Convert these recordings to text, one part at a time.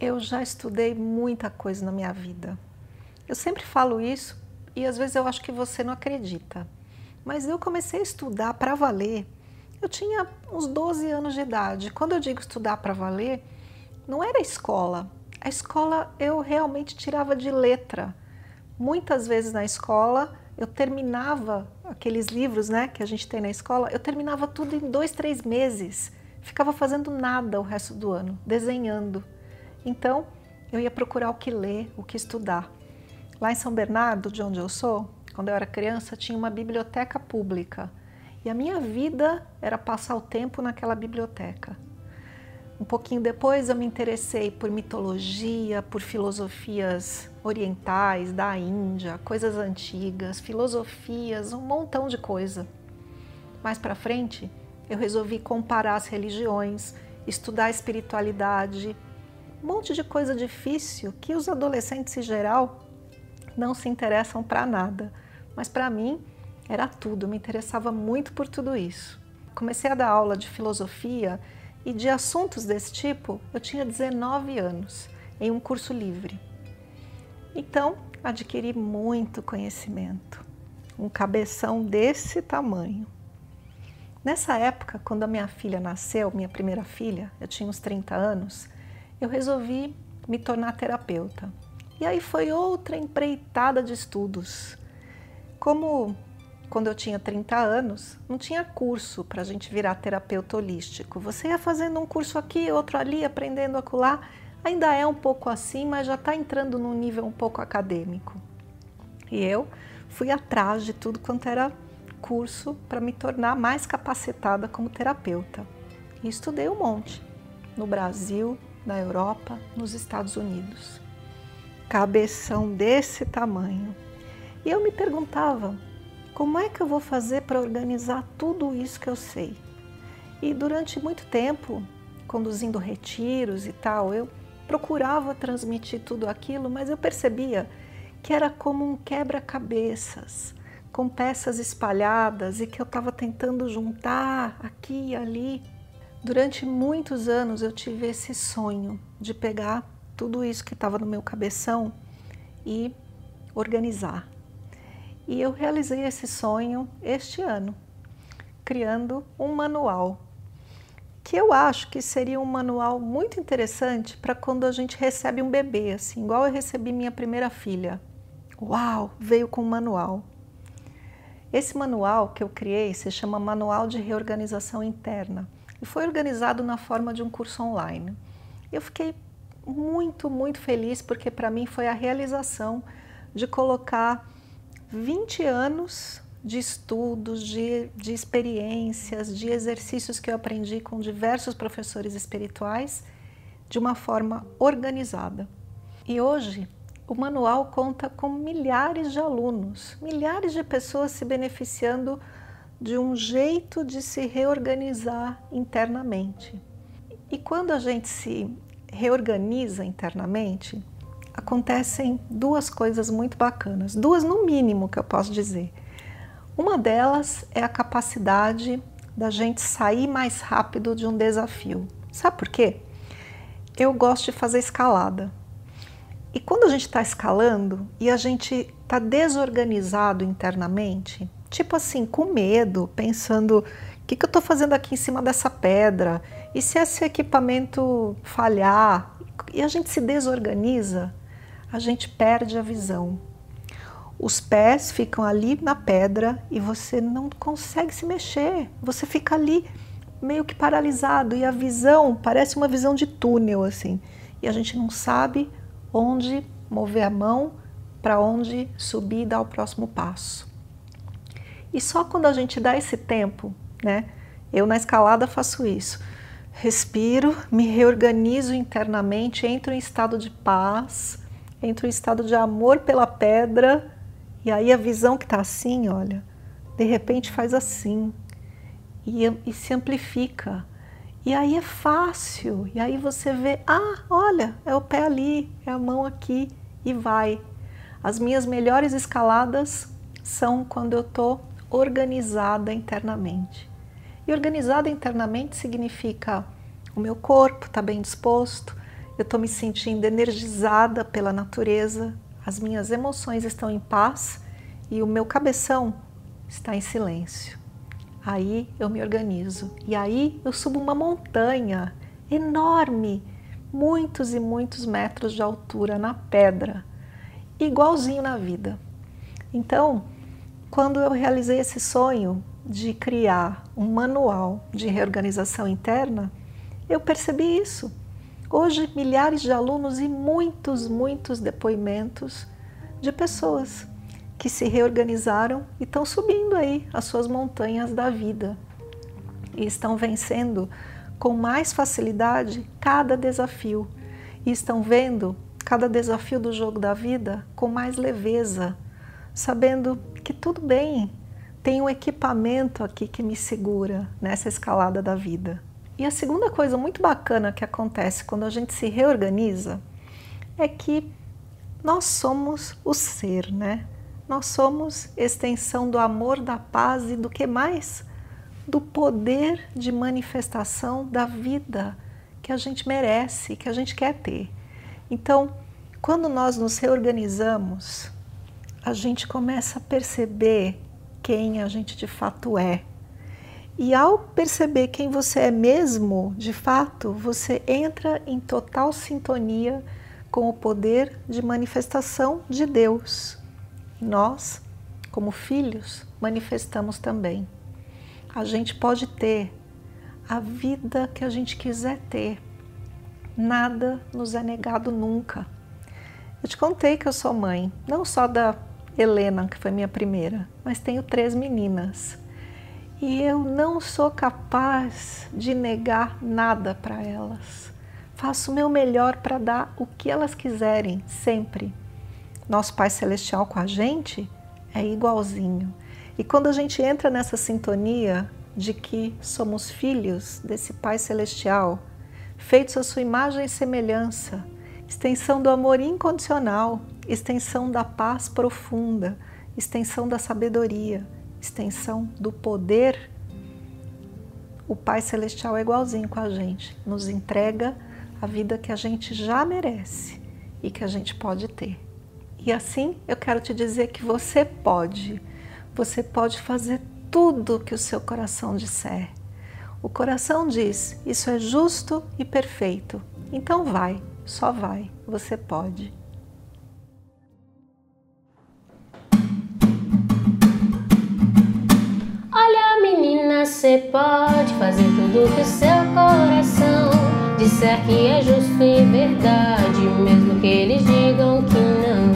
Eu já estudei muita coisa na minha vida. Eu sempre falo isso e às vezes eu acho que você não acredita. Mas eu comecei a estudar para valer. Eu tinha uns 12 anos de idade. Quando eu digo estudar para valer, não era escola. A escola eu realmente tirava de letra. Muitas vezes na escola eu terminava aqueles livros né, que a gente tem na escola, eu terminava tudo em dois, três meses. Ficava fazendo nada o resto do ano, desenhando. Então, eu ia procurar o que ler, o que estudar. Lá em São Bernardo, de onde eu sou, quando eu era criança, tinha uma biblioteca pública. E a minha vida era passar o tempo naquela biblioteca. Um pouquinho depois eu me interessei por mitologia, por filosofias orientais, da Índia, coisas antigas, filosofias, um montão de coisa. Mais para frente, eu resolvi comparar as religiões, estudar a espiritualidade, um monte de coisa difícil que os adolescentes em geral não se interessam para nada. Mas para mim era tudo, me interessava muito por tudo isso. Comecei a dar aula de filosofia e de assuntos desse tipo, eu tinha 19 anos, em um curso livre. Então, adquiri muito conhecimento, um cabeção desse tamanho. Nessa época, quando a minha filha nasceu, minha primeira filha, eu tinha uns 30 anos, eu resolvi me tornar terapeuta. E aí foi outra empreitada de estudos. Como quando eu tinha 30 anos, não tinha curso para a gente virar terapeuta holístico. Você ia fazendo um curso aqui, outro ali, aprendendo a. Ainda é um pouco assim, mas já está entrando num nível um pouco acadêmico. E eu fui atrás de tudo quanto era curso para me tornar mais capacitada como terapeuta. E estudei um monte, no Brasil, na Europa, nos Estados Unidos. Cabeção desse tamanho. E eu me perguntava, como é que eu vou fazer para organizar tudo isso que eu sei? E durante muito tempo, conduzindo retiros e tal, eu procurava transmitir tudo aquilo, mas eu percebia que era como um quebra-cabeças, com peças espalhadas e que eu estava tentando juntar aqui e ali Durante muitos anos eu tive esse sonho de pegar tudo isso que estava no meu cabeção e organizar. E eu realizei esse sonho este ano, criando um manual, que eu acho que seria um manual muito interessante para quando a gente recebe um bebê, assim, igual eu recebi minha primeira filha. Uau, veio com um manual. Esse manual que eu criei se chama Manual de Reorganização Interna e foi organizado na forma de um curso online. Eu fiquei muito, muito feliz porque para mim foi a realização de colocar 20 anos de estudos, de, de experiências, de exercícios que eu aprendi com diversos professores espirituais de uma forma organizada. E hoje o manual conta com milhares de alunos, milhares de pessoas se beneficiando de um jeito de se reorganizar internamente. E quando a gente se reorganiza internamente, acontecem duas coisas muito bacanas, duas no mínimo que eu posso dizer. Uma delas é a capacidade da gente sair mais rápido de um desafio. Sabe por quê? Eu gosto de fazer escalada. E quando a gente está escalando e a gente está desorganizado internamente, tipo assim, com medo, pensando: o que, que eu estou fazendo aqui em cima dessa pedra? E se esse equipamento falhar? E a gente se desorganiza, a gente perde a visão. Os pés ficam ali na pedra e você não consegue se mexer, você fica ali meio que paralisado e a visão parece uma visão de túnel assim. E a gente não sabe onde mover a mão, para onde subir e dar o próximo passo. E só quando a gente dá esse tempo, né? Eu na escalada faço isso. respiro, me reorganizo internamente, entro em estado de paz, entro em estado de amor pela pedra, e aí a visão que está assim, olha, de repente faz assim, e, e se amplifica. E aí é fácil, e aí você vê, ah, olha, é o pé ali, é a mão aqui, e vai. As minhas melhores escaladas são quando eu estou organizada internamente. E organizada internamente significa o meu corpo está bem disposto, eu estou me sentindo energizada pela natureza, as minhas emoções estão em paz e o meu cabeção está em silêncio. Aí eu me organizo e aí eu subo uma montanha enorme, muitos e muitos metros de altura na pedra, igualzinho na vida. Então, quando eu realizei esse sonho de criar um manual de reorganização interna, eu percebi isso. Hoje, milhares de alunos e muitos, muitos depoimentos de pessoas que se reorganizaram e estão subindo aí as suas montanhas da vida e estão vencendo com mais facilidade cada desafio e estão vendo cada desafio do jogo da vida com mais leveza, sabendo que tudo bem, tem um equipamento aqui que me segura nessa escalada da vida. E a segunda coisa muito bacana que acontece quando a gente se reorganiza é que nós somos o ser, né? Nós somos extensão do amor, da paz e do que mais? Do poder de manifestação da vida que a gente merece, que a gente quer ter. Então, quando nós nos reorganizamos, a gente começa a perceber quem a gente de fato é. E ao perceber quem você é mesmo, de fato, você entra em total sintonia com o poder de manifestação de Deus. Nós, como filhos, manifestamos também. A gente pode ter a vida que a gente quiser ter. Nada nos é negado nunca. Eu te contei que eu sou mãe, não só da Helena, que foi minha primeira, mas tenho três meninas. E eu não sou capaz de negar nada para elas. Faço o meu melhor para dar o que elas quiserem, sempre. Nosso Pai Celestial com a gente é igualzinho. E quando a gente entra nessa sintonia de que somos filhos desse Pai Celestial, feitos à sua imagem e semelhança, extensão do amor incondicional, extensão da paz profunda, extensão da sabedoria, extensão do poder. O Pai Celestial é igualzinho com a gente, nos entrega a vida que a gente já merece e que a gente pode ter. E assim eu quero te dizer que você pode, você pode fazer tudo que o seu coração disser. O coração diz: Isso é justo e perfeito. Então vai, só vai, você pode. Você pode fazer tudo que o seu coração disser que é justo e verdade, mesmo que eles digam que não.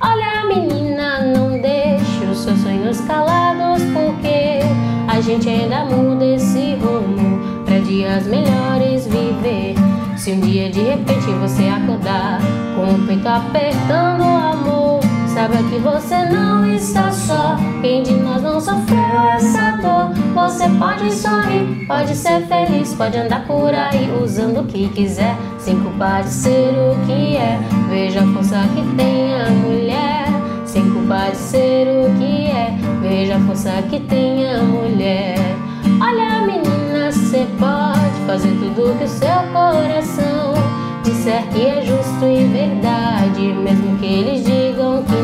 Olha, menina, não deixe os seus sonhos calados, porque a gente ainda muda esse rumo pra dias melhores viver. Se um dia de repente você acordar com o peito apertando o amor Saiba que você não está só. Quem de nós não sofreu essa dor? Você pode sorrir, pode ser feliz, pode andar por aí usando o que quiser, sem culpa de ser o que é. Veja a força que tem a mulher, sem culpa de ser o que é. Veja a força que tem a mulher. Olha, menina, você pode fazer tudo que o seu coração disser que é justo e verdade, mesmo que eles digam que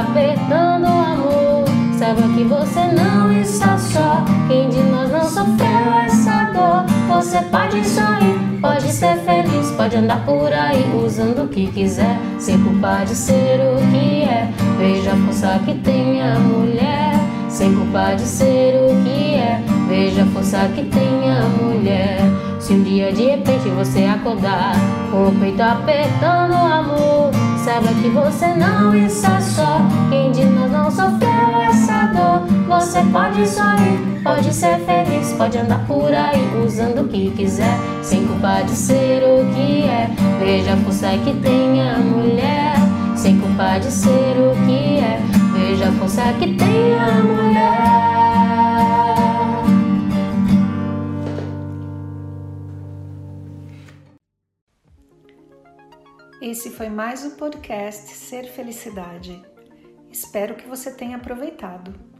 apertando o amor, saiba que você não está só. Quem de nós não sofreu essa dor? Você pode sorrir Pode ser feliz, pode andar por aí usando o que quiser, sem culpa de ser o que é. Veja a força que tem a mulher, sem culpa de ser o que é. Veja a força que tem a mulher. Se um dia de repente você acordar com o peito apertando o amor, saiba que você não está só. Você pode sorrir, pode ser feliz, pode andar por aí usando o que quiser, sem culpa de ser o que é. Veja a força que tem a mulher, sem culpa de ser o que é. Veja a força que tem a mulher. Esse foi mais o podcast Ser Felicidade. Espero que você tenha aproveitado.